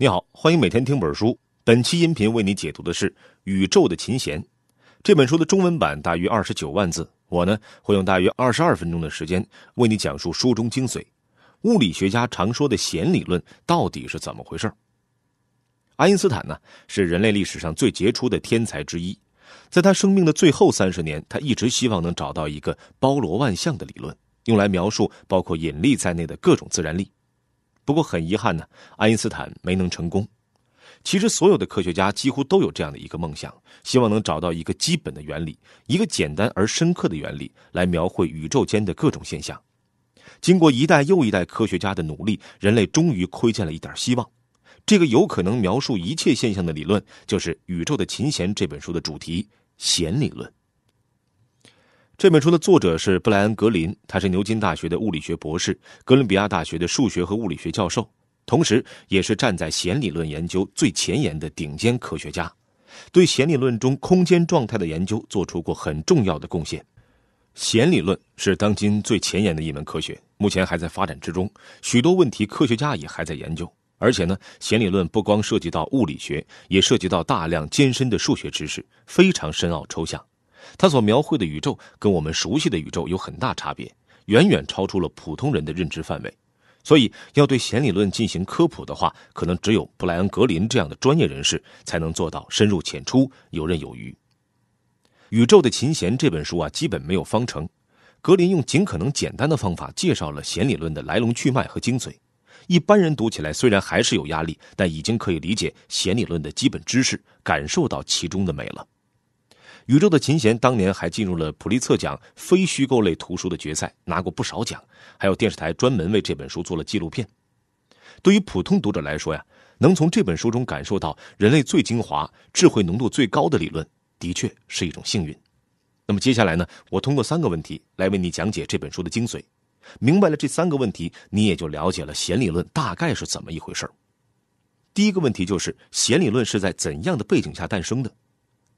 你好，欢迎每天听本书。本期音频为你解读的是《宇宙的琴弦》这本书的中文版大约二十九万字，我呢会用大约二十二分钟的时间为你讲述书中精髓。物理学家常说的弦理论到底是怎么回事？爱因斯坦呢是人类历史上最杰出的天才之一，在他生命的最后三十年，他一直希望能找到一个包罗万象的理论，用来描述包括引力在内的各种自然力。不过很遗憾呢，爱因斯坦没能成功。其实所有的科学家几乎都有这样的一个梦想，希望能找到一个基本的原理，一个简单而深刻的原理来描绘宇宙间的各种现象。经过一代又一代科学家的努力，人类终于窥见了一点希望。这个有可能描述一切现象的理论，就是《宇宙的琴弦》这本书的主题——弦理论。这本书的作者是布莱恩·格林，他是牛津大学的物理学博士，哥伦比亚大学的数学和物理学教授，同时也是站在弦理论研究最前沿的顶尖科学家，对弦理论中空间状态的研究做出过很重要的贡献。弦理论是当今最前沿的一门科学，目前还在发展之中，许多问题科学家也还在研究。而且呢，弦理论不光涉及到物理学，也涉及到大量艰深的数学知识，非常深奥抽象。他所描绘的宇宙跟我们熟悉的宇宙有很大差别，远远超出了普通人的认知范围。所以，要对弦理论进行科普的话，可能只有布莱恩·格林这样的专业人士才能做到深入浅出、游刃有余。《宇宙的琴弦》这本书啊，基本没有方程。格林用尽可能简单的方法介绍了弦理论的来龙去脉和精髓。一般人读起来虽然还是有压力，但已经可以理解弦理论的基本知识，感受到其中的美了。《宇宙的琴弦》当年还进入了普利策奖非虚构类图书的决赛，拿过不少奖。还有电视台专门为这本书做了纪录片。对于普通读者来说呀，能从这本书中感受到人类最精华、智慧浓度最高的理论，的确是一种幸运。那么接下来呢，我通过三个问题来为你讲解这本书的精髓。明白了这三个问题，你也就了解了弦理论大概是怎么一回事第一个问题就是弦理论是在怎样的背景下诞生的？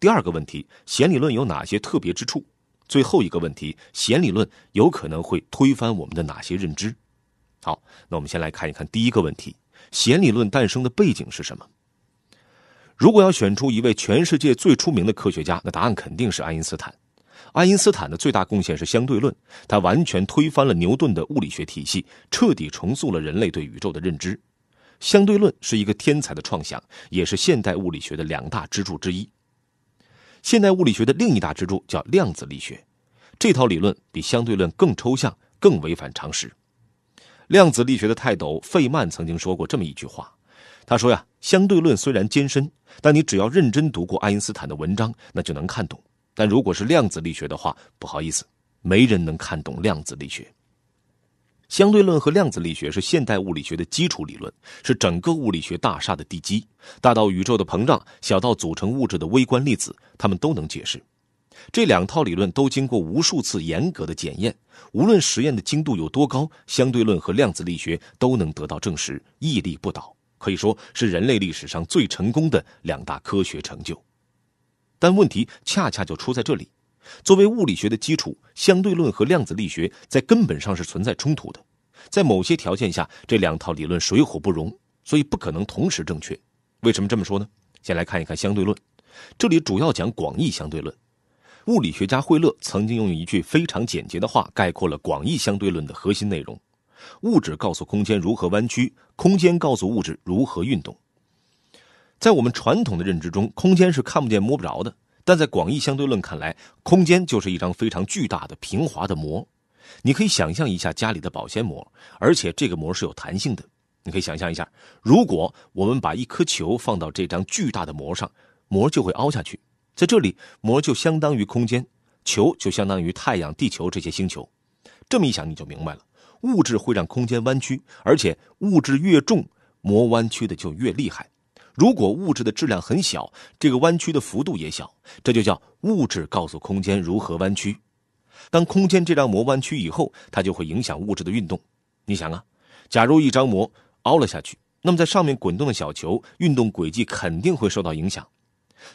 第二个问题，弦理论有哪些特别之处？最后一个问题，弦理论有可能会推翻我们的哪些认知？好，那我们先来看一看第一个问题：弦理论诞生的背景是什么？如果要选出一位全世界最出名的科学家，那答案肯定是爱因斯坦。爱因斯坦的最大贡献是相对论，他完全推翻了牛顿的物理学体系，彻底重塑了人类对宇宙的认知。相对论是一个天才的创想，也是现代物理学的两大支柱之一。现代物理学的另一大支柱叫量子力学，这套理论比相对论更抽象、更违反常识。量子力学的泰斗费曼曾经说过这么一句话，他说呀：“相对论虽然艰深，但你只要认真读过爱因斯坦的文章，那就能看懂。但如果是量子力学的话，不好意思，没人能看懂量子力学。”相对论和量子力学是现代物理学的基础理论，是整个物理学大厦的地基。大到宇宙的膨胀，小到组成物质的微观粒子，它们都能解释。这两套理论都经过无数次严格的检验，无论实验的精度有多高，相对论和量子力学都能得到证实，屹立不倒，可以说是人类历史上最成功的两大科学成就。但问题恰恰就出在这里。作为物理学的基础，相对论和量子力学在根本上是存在冲突的。在某些条件下，这两套理论水火不容，所以不可能同时正确。为什么这么说呢？先来看一看相对论，这里主要讲广义相对论。物理学家惠勒曾经用一句非常简洁的话概括了广义相对论的核心内容：物质告诉空间如何弯曲，空间告诉物质如何运动。在我们传统的认知中，空间是看不见摸不着的。但在广义相对论看来，空间就是一张非常巨大的平滑的膜。你可以想象一下家里的保鲜膜，而且这个膜是有弹性的。你可以想象一下，如果我们把一颗球放到这张巨大的膜上，膜就会凹下去。在这里，膜就相当于空间，球就相当于太阳、地球这些星球。这么一想，你就明白了：物质会让空间弯曲，而且物质越重，膜弯曲的就越厉害。如果物质的质量很小，这个弯曲的幅度也小，这就叫物质告诉空间如何弯曲。当空间这张膜弯曲以后，它就会影响物质的运动。你想啊，假如一张膜凹了下去，那么在上面滚动的小球运动轨迹肯定会受到影响。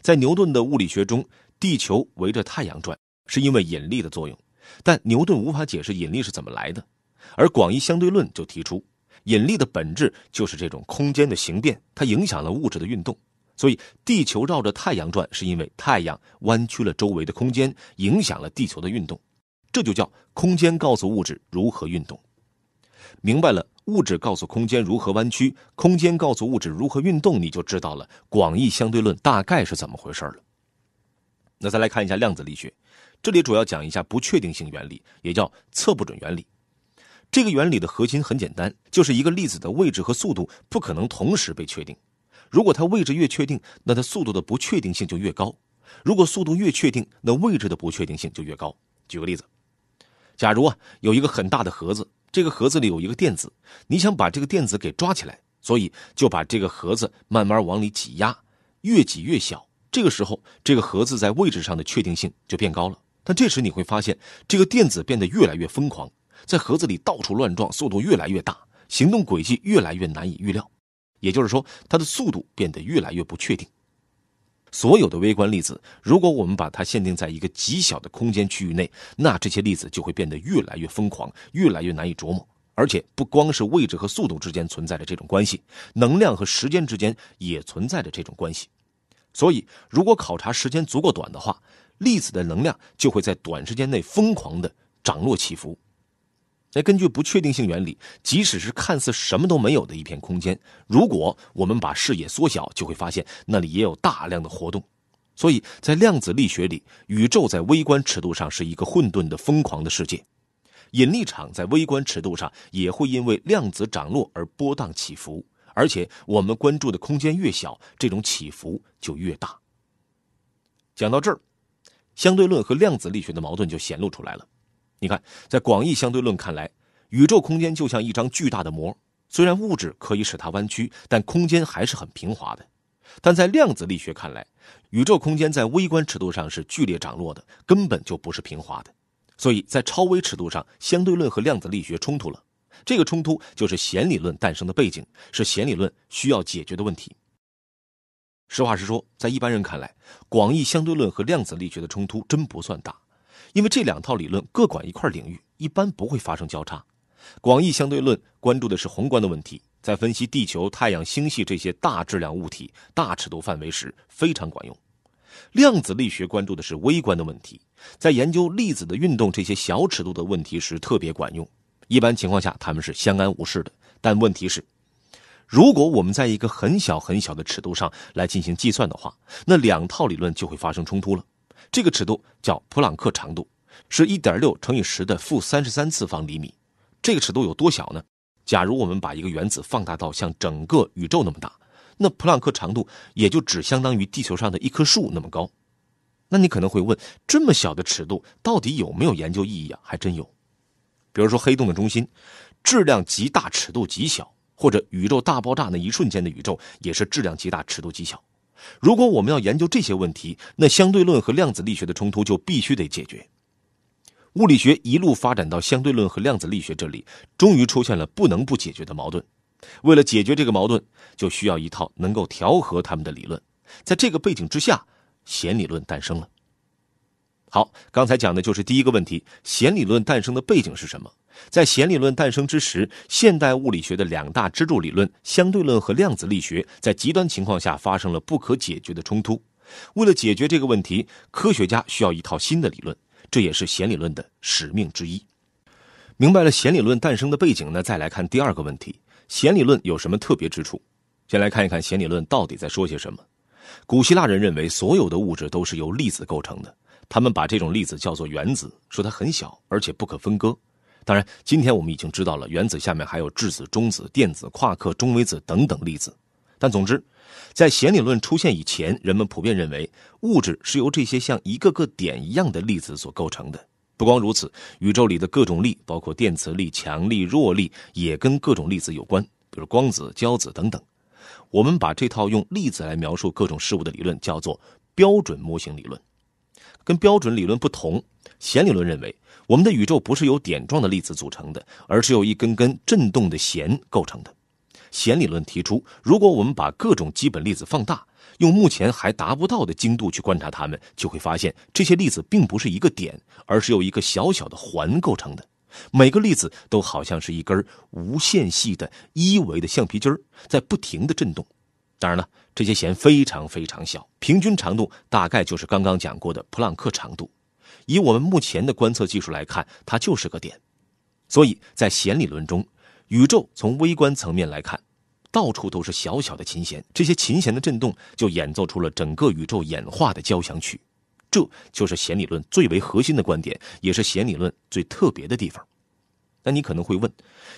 在牛顿的物理学中，地球围着太阳转是因为引力的作用，但牛顿无法解释引力是怎么来的，而广义相对论就提出。引力的本质就是这种空间的形变，它影响了物质的运动。所以，地球绕着太阳转，是因为太阳弯曲了周围的空间，影响了地球的运动。这就叫空间告诉物质如何运动。明白了，物质告诉空间如何弯曲，空间告诉物质如何运动，你就知道了广义相对论大概是怎么回事了。那再来看一下量子力学，这里主要讲一下不确定性原理，也叫测不准原理。这个原理的核心很简单，就是一个粒子的位置和速度不可能同时被确定。如果它位置越确定，那它速度的不确定性就越高；如果速度越确定，那位置的不确定性就越高。举个例子，假如啊有一个很大的盒子，这个盒子里有一个电子，你想把这个电子给抓起来，所以就把这个盒子慢慢往里挤压，越挤越小。这个时候，这个盒子在位置上的确定性就变高了。但这时你会发现，这个电子变得越来越疯狂，在盒子里到处乱撞，速度越来越大，行动轨迹越来越难以预料。也就是说，它的速度变得越来越不确定。所有的微观粒子，如果我们把它限定在一个极小的空间区域内，那这些粒子就会变得越来越疯狂，越来越难以琢磨。而且，不光是位置和速度之间存在着这种关系，能量和时间之间也存在着这种关系。所以，如果考察时间足够短的话，粒子的能量就会在短时间内疯狂的涨落起伏。那根据不确定性原理，即使是看似什么都没有的一片空间，如果我们把视野缩小，就会发现那里也有大量的活动。所以在量子力学里，宇宙在微观尺度上是一个混沌的、疯狂的世界。引力场在微观尺度上也会因为量子涨落而波荡起伏，而且我们关注的空间越小，这种起伏就越大。讲到这儿，相对论和量子力学的矛盾就显露出来了。你看，在广义相对论看来，宇宙空间就像一张巨大的膜，虽然物质可以使它弯曲，但空间还是很平滑的。但在量子力学看来，宇宙空间在微观尺度上是剧烈涨落的，根本就不是平滑的。所以在超微尺度上，相对论和量子力学冲突了。这个冲突就是弦理论诞生的背景，是弦理论需要解决的问题。实话实说，在一般人看来，广义相对论和量子力学的冲突真不算大。因为这两套理论各管一块领域，一般不会发生交叉。广义相对论关注的是宏观的问题，在分析地球、太阳、星系这些大质量物体、大尺度范围时非常管用。量子力学关注的是微观的问题，在研究粒子的运动这些小尺度的问题时特别管用。一般情况下，他们是相安无事的。但问题是，如果我们在一个很小很小的尺度上来进行计算的话，那两套理论就会发生冲突了。这个尺度叫普朗克长度，是一点六乘以十的负三十三次方厘米。这个尺度有多小呢？假如我们把一个原子放大到像整个宇宙那么大，那普朗克长度也就只相当于地球上的一棵树那么高。那你可能会问，这么小的尺度到底有没有研究意义啊？还真有。比如说黑洞的中心，质量极大，尺度极小；或者宇宙大爆炸那一瞬间的宇宙，也是质量极大，尺度极小。如果我们要研究这些问题，那相对论和量子力学的冲突就必须得解决。物理学一路发展到相对论和量子力学这里，终于出现了不能不解决的矛盾。为了解决这个矛盾，就需要一套能够调和他们的理论。在这个背景之下，弦理论诞生了。好，刚才讲的就是第一个问题：弦理论诞生的背景是什么？在弦理论诞生之时，现代物理学的两大支柱理论——相对论和量子力学，在极端情况下发生了不可解决的冲突。为了解决这个问题，科学家需要一套新的理论，这也是弦理论的使命之一。明白了弦理论诞生的背景呢，再来看第二个问题：弦理论有什么特别之处？先来看一看弦理论到底在说些什么。古希腊人认为，所有的物质都是由粒子构成的，他们把这种粒子叫做原子，说它很小，而且不可分割。当然，今天我们已经知道了，原子下面还有质子、中子、电子、夸克、中微子等等粒子。但总之，在弦理论出现以前，人们普遍认为物质是由这些像一个个点一样的粒子所构成的。不光如此，宇宙里的各种力，包括电磁力、强力、弱力，也跟各种粒子有关，比如光子、胶子等等。我们把这套用粒子来描述各种事物的理论叫做标准模型理论。跟标准理论不同，弦理论认为。我们的宇宙不是由点状的粒子组成的，而是由一根根振动的弦构成的。弦理论提出，如果我们把各种基本粒子放大，用目前还达不到的精度去观察它们，就会发现这些粒子并不是一个点，而是由一个小小的环构成的。每个粒子都好像是一根无限细的一维的橡皮筋儿，在不停的震动。当然了，这些弦非常非常小，平均长度大概就是刚刚讲过的普朗克长度。以我们目前的观测技术来看，它就是个点。所以在弦理论中，宇宙从微观层面来看，到处都是小小的琴弦，这些琴弦的震动就演奏出了整个宇宙演化的交响曲。这就是弦理论最为核心的观点，也是弦理论最特别的地方。那你可能会问，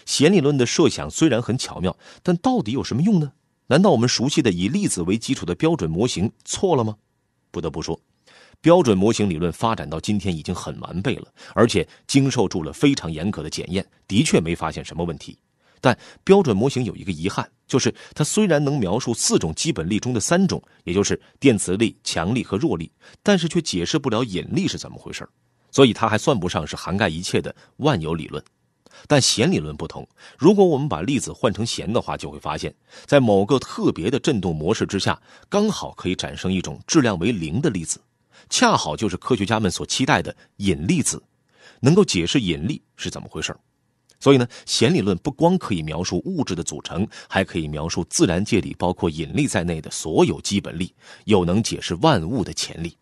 弦理论的设想虽然很巧妙，但到底有什么用呢？难道我们熟悉的以粒子为基础的标准模型错了吗？不得不说，标准模型理论发展到今天已经很完备了，而且经受住了非常严格的检验，的确没发现什么问题。但标准模型有一个遗憾，就是它虽然能描述四种基本力中的三种，也就是电磁力、强力和弱力，但是却解释不了引力是怎么回事所以它还算不上是涵盖一切的万有理论。但弦理论不同，如果我们把粒子换成弦的话，就会发现，在某个特别的振动模式之下，刚好可以产生一种质量为零的粒子，恰好就是科学家们所期待的引力子，能够解释引力是怎么回事所以呢，弦理论不光可以描述物质的组成，还可以描述自然界里包括引力在内的所有基本力，又能解释万物的潜力。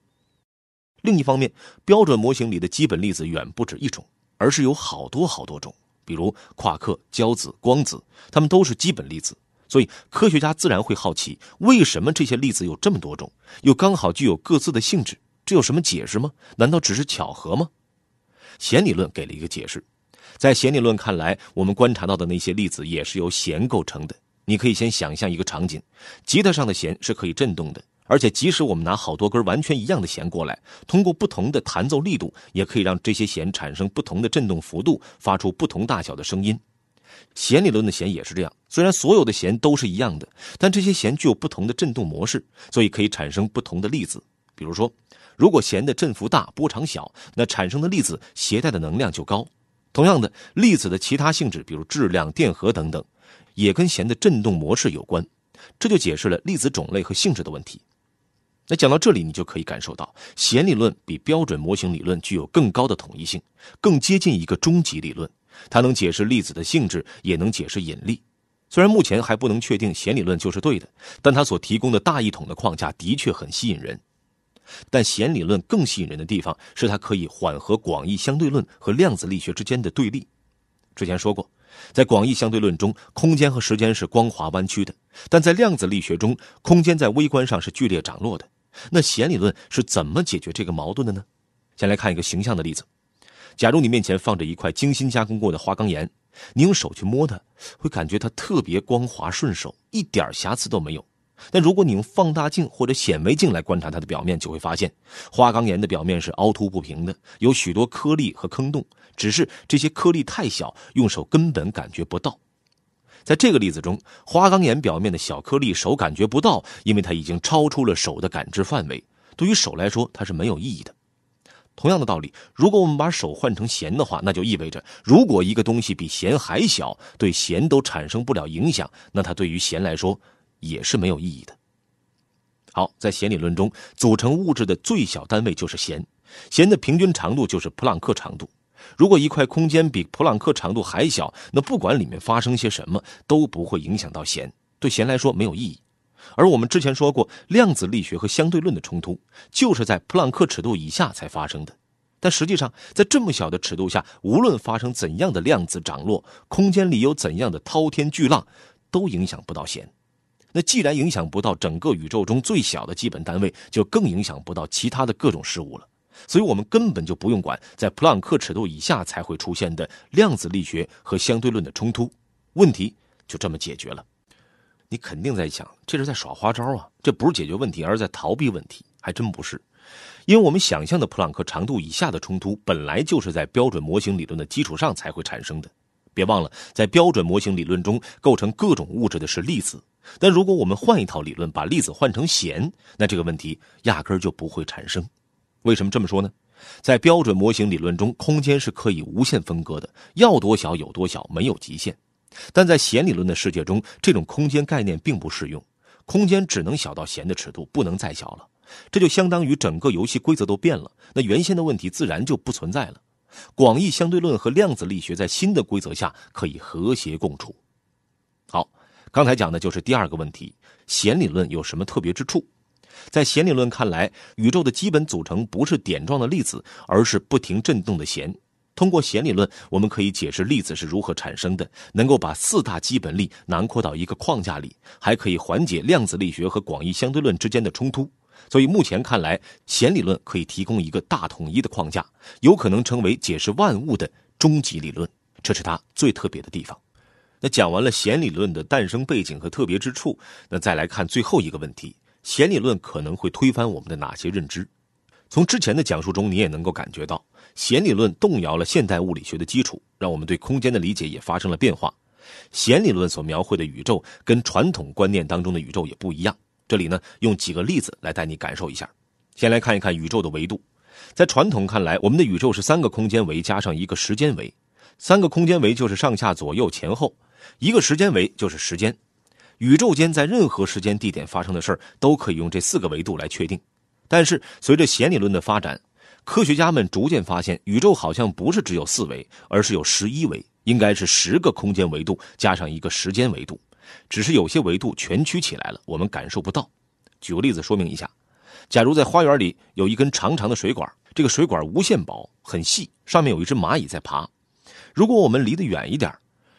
另一方面，标准模型里的基本粒子远不止一种，而是有好多好多种，比如夸克、胶子、光子，它们都是基本粒子。所以科学家自然会好奇，为什么这些粒子有这么多种，又刚好具有各自的性质？这有什么解释吗？难道只是巧合吗？弦理论给了一个解释。在弦理论看来，我们观察到的那些粒子也是由弦构成的。你可以先想象一个场景：吉他上的弦是可以振动的，而且即使我们拿好多根完全一样的弦过来，通过不同的弹奏力度，也可以让这些弦产生不同的振动幅度，发出不同大小的声音。弦理论的弦也是这样，虽然所有的弦都是一样的，但这些弦具有不同的振动模式，所以可以产生不同的粒子。比如说，如果弦的振幅大、波长小，那产生的粒子携带的能量就高。同样的，粒子的其他性质，比如质量、电荷等等，也跟弦的振动模式有关。这就解释了粒子种类和性质的问题。那讲到这里，你就可以感受到，弦理论比标准模型理论具有更高的统一性，更接近一个终极理论。它能解释粒子的性质，也能解释引力。虽然目前还不能确定弦理论就是对的，但它所提供的大一统的框架的确很吸引人。但弦理论更吸引人的地方是它可以缓和广义相对论和量子力学之间的对立。之前说过，在广义相对论中，空间和时间是光滑弯曲的；但在量子力学中，空间在微观上是剧烈涨落的。那弦理论是怎么解决这个矛盾的呢？先来看一个形象的例子：假如你面前放着一块精心加工过的花岗岩，你用手去摸它，会感觉它特别光滑顺手，一点瑕疵都没有。但如果你用放大镜或者显微镜来观察它的表面，就会发现，花岗岩的表面是凹凸不平的，有许多颗粒和坑洞。只是这些颗粒太小，用手根本感觉不到。在这个例子中，花岗岩表面的小颗粒手感觉不到，因为它已经超出了手的感知范围。对于手来说，它是没有意义的。同样的道理，如果我们把手换成弦的话，那就意味着，如果一个东西比弦还小，对弦都产生不了影响，那它对于弦来说。也是没有意义的。好，在弦理论中，组成物质的最小单位就是弦，弦的平均长度就是普朗克长度。如果一块空间比普朗克长度还小，那不管里面发生些什么，都不会影响到弦，对弦来说没有意义。而我们之前说过，量子力学和相对论的冲突就是在普朗克尺度以下才发生的。但实际上，在这么小的尺度下，无论发生怎样的量子涨落，空间里有怎样的滔天巨浪，都影响不到弦。那既然影响不到整个宇宙中最小的基本单位，就更影响不到其他的各种事物了。所以，我们根本就不用管在普朗克尺度以下才会出现的量子力学和相对论的冲突，问题就这么解决了。你肯定在想，这是在耍花招啊！这不是解决问题，而是在逃避问题。还真不是，因为我们想象的普朗克长度以下的冲突，本来就是在标准模型理论的基础上才会产生的。别忘了，在标准模型理论中，构成各种物质的是粒子。但如果我们换一套理论，把粒子换成弦，那这个问题压根就不会产生。为什么这么说呢？在标准模型理论中，空间是可以无限分割的，要多小有多小，没有极限。但在弦理论的世界中，这种空间概念并不适用，空间只能小到弦的尺度，不能再小了。这就相当于整个游戏规则都变了，那原先的问题自然就不存在了。广义相对论和量子力学在新的规则下可以和谐共处。好，刚才讲的就是第二个问题：弦理论有什么特别之处？在弦理论看来，宇宙的基本组成不是点状的粒子，而是不停振动的弦。通过弦理论，我们可以解释粒子是如何产生的，能够把四大基本力囊括到一个框架里，还可以缓解量子力学和广义相对论之间的冲突。所以目前看来，弦理论可以提供一个大统一的框架，有可能成为解释万物的终极理论，这是它最特别的地方。那讲完了弦理论的诞生背景和特别之处，那再来看最后一个问题：弦理论可能会推翻我们的哪些认知？从之前的讲述中，你也能够感觉到，弦理论动摇了现代物理学的基础，让我们对空间的理解也发生了变化。弦理论所描绘的宇宙跟传统观念当中的宇宙也不一样。这里呢，用几个例子来带你感受一下。先来看一看宇宙的维度。在传统看来，我们的宇宙是三个空间维加上一个时间维。三个空间维就是上下左右前后，一个时间维就是时间。宇宙间在任何时间地点发生的事儿，都可以用这四个维度来确定。但是随着弦理论的发展，科学家们逐渐发现，宇宙好像不是只有四维，而是有十一维，应该是十个空间维度加上一个时间维度。只是有些维度全曲起来了，我们感受不到。举个例子说明一下：假如在花园里有一根长长的水管，这个水管无限薄、很细，上面有一只蚂蚁在爬。如果我们离得远一点，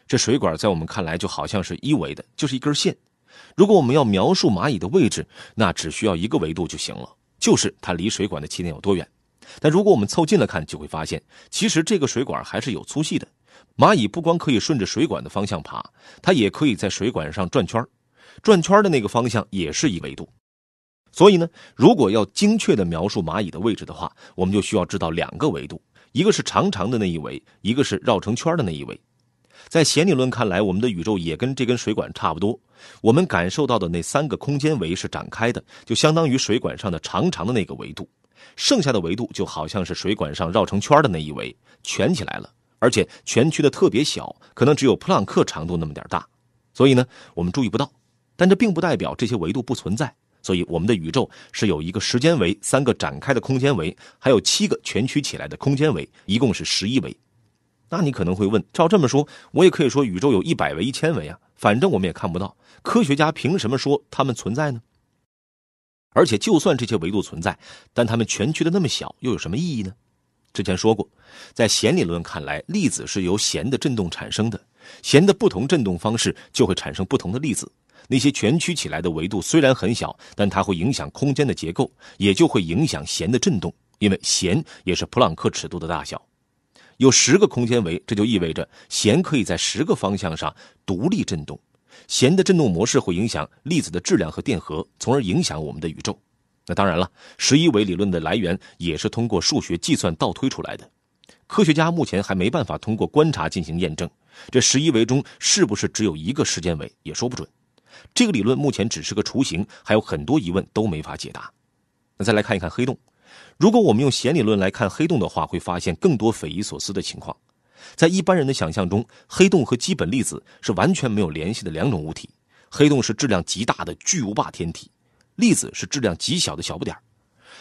这水管在我们看来就好像是一维的，就是一根线。如果我们要描述蚂蚁的位置，那只需要一个维度就行了，就是它离水管的起点有多远。但如果我们凑近了看，就会发现，其实这个水管还是有粗细的。蚂蚁不光可以顺着水管的方向爬，它也可以在水管上转圈转圈的那个方向也是一维度。所以呢，如果要精确的描述蚂蚁的位置的话，我们就需要知道两个维度，一个是长长的那一维，一个是绕成圈的那一维。在弦理论看来，我们的宇宙也跟这根水管差不多。我们感受到的那三个空间维是展开的，就相当于水管上的长长的那个维度，剩下的维度就好像是水管上绕成圈的那一维，蜷起来了。而且蜷曲的特别小，可能只有普朗克长度那么点大，所以呢，我们注意不到。但这并不代表这些维度不存在。所以我们的宇宙是有一个时间维、三个展开的空间维，还有七个蜷曲起来的空间维，一共是十一维。那你可能会问：照这么说，我也可以说宇宙有一百维、一千维啊？反正我们也看不到，科学家凭什么说它们存在呢？而且，就算这些维度存在，但它们全区的那么小，又有什么意义呢？之前说过，在弦理论看来，粒子是由弦的振动产生的，弦的不同振动方式就会产生不同的粒子。那些蜷曲起来的维度虽然很小，但它会影响空间的结构，也就会影响弦的振动，因为弦也是普朗克尺度的大小。有十个空间维，这就意味着弦可以在十个方向上独立振动。弦的振动模式会影响粒子的质量和电荷，从而影响我们的宇宙。那当然了，十一维理论的来源也是通过数学计算倒推出来的。科学家目前还没办法通过观察进行验证，这十一维中是不是只有一个时间维也说不准。这个理论目前只是个雏形，还有很多疑问都没法解答。那再来看一看黑洞，如果我们用弦理论来看黑洞的话，会发现更多匪夷所思的情况。在一般人的想象中，黑洞和基本粒子是完全没有联系的两种物体。黑洞是质量极大的巨无霸天体。粒子是质量极小的小不点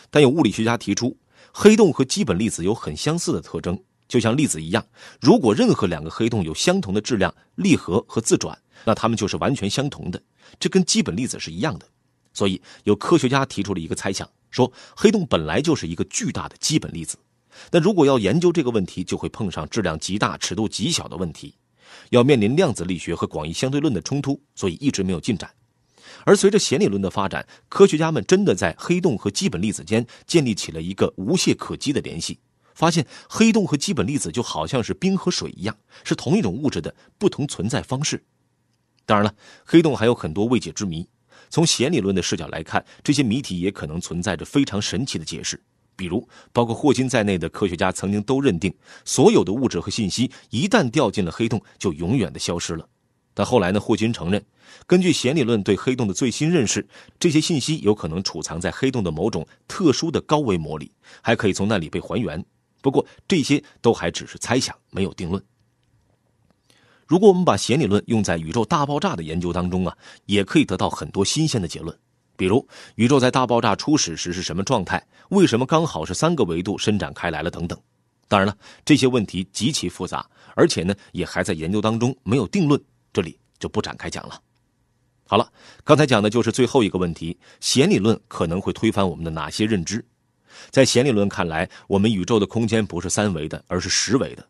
但有物理学家提出，黑洞和基本粒子有很相似的特征，就像粒子一样。如果任何两个黑洞有相同的质量、力和和自转，那它们就是完全相同的，这跟基本粒子是一样的。所以，有科学家提出了一个猜想，说黑洞本来就是一个巨大的基本粒子。但如果要研究这个问题，就会碰上质量极大、尺度极小的问题，要面临量子力学和广义相对论的冲突，所以一直没有进展。而随着弦理论的发展，科学家们真的在黑洞和基本粒子间建立起了一个无懈可击的联系，发现黑洞和基本粒子就好像是冰和水一样，是同一种物质的不同存在方式。当然了，黑洞还有很多未解之谜。从弦理论的视角来看，这些谜题也可能存在着非常神奇的解释。比如，包括霍金在内的科学家曾经都认定，所有的物质和信息一旦掉进了黑洞，就永远的消失了。但后来呢？霍金承认，根据弦理论对黑洞的最新认识，这些信息有可能储藏在黑洞的某种特殊的高维膜里，还可以从那里被还原。不过这些都还只是猜想，没有定论。如果我们把弦理论用在宇宙大爆炸的研究当中啊，也可以得到很多新鲜的结论。比如，宇宙在大爆炸初始时是什么状态？为什么刚好是三个维度伸展开来了？等等。当然了，这些问题极其复杂，而且呢也还在研究当中，没有定论，这里就不展开讲了。好了，刚才讲的就是最后一个问题：弦理论可能会推翻我们的哪些认知？在弦理论看来，我们宇宙的空间不是三维的，而是十维的，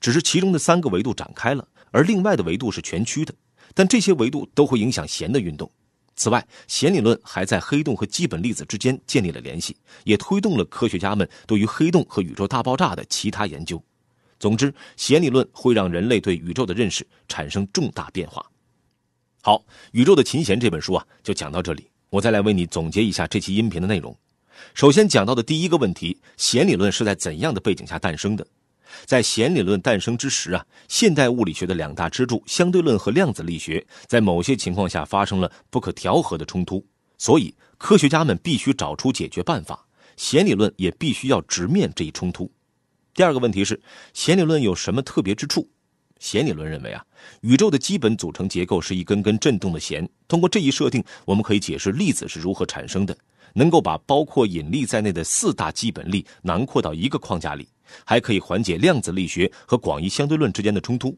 只是其中的三个维度展开了，而另外的维度是全曲的。但这些维度都会影响弦的运动。此外，弦理论还在黑洞和基本粒子之间建立了联系，也推动了科学家们对于黑洞和宇宙大爆炸的其他研究。总之，弦理论会让人类对宇宙的认识产生重大变化。好，《宇宙的琴弦》这本书啊，就讲到这里。我再来为你总结一下这期音频的内容。首先讲到的第一个问题，弦理论是在怎样的背景下诞生的？在弦理论诞生之时啊，现代物理学的两大支柱——相对论和量子力学，在某些情况下发生了不可调和的冲突，所以科学家们必须找出解决办法。弦理论也必须要直面这一冲突。第二个问题是，弦理论有什么特别之处？弦理论认为啊，宇宙的基本组成结构是一根根振动的弦。通过这一设定，我们可以解释粒子是如何产生的，能够把包括引力在内的四大基本力囊括到一个框架里，还可以缓解量子力学和广义相对论之间的冲突。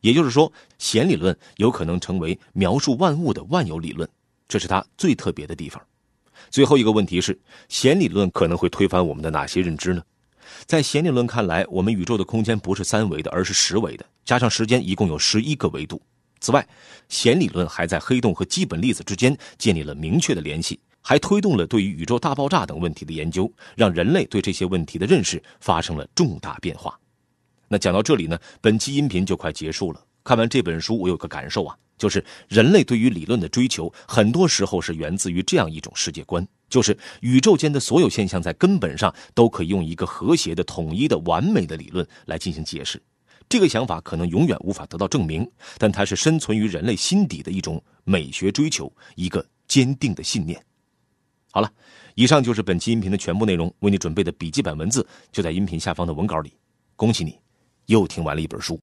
也就是说，弦理论有可能成为描述万物的万有理论，这是它最特别的地方。最后一个问题是，弦理论可能会推翻我们的哪些认知呢？在弦理论看来，我们宇宙的空间不是三维的，而是十维的，加上时间，一共有十一个维度。此外，弦理论还在黑洞和基本粒子之间建立了明确的联系，还推动了对于宇宙大爆炸等问题的研究，让人类对这些问题的认识发生了重大变化。那讲到这里呢，本期音频就快结束了。看完这本书，我有个感受啊，就是人类对于理论的追求，很多时候是源自于这样一种世界观。就是宇宙间的所有现象，在根本上都可以用一个和谐的、统一的、完美的理论来进行解释。这个想法可能永远无法得到证明，但它是深存于人类心底的一种美学追求，一个坚定的信念。好了，以上就是本期音频的全部内容。为你准备的笔记本文字就在音频下方的文稿里。恭喜你，又听完了一本书。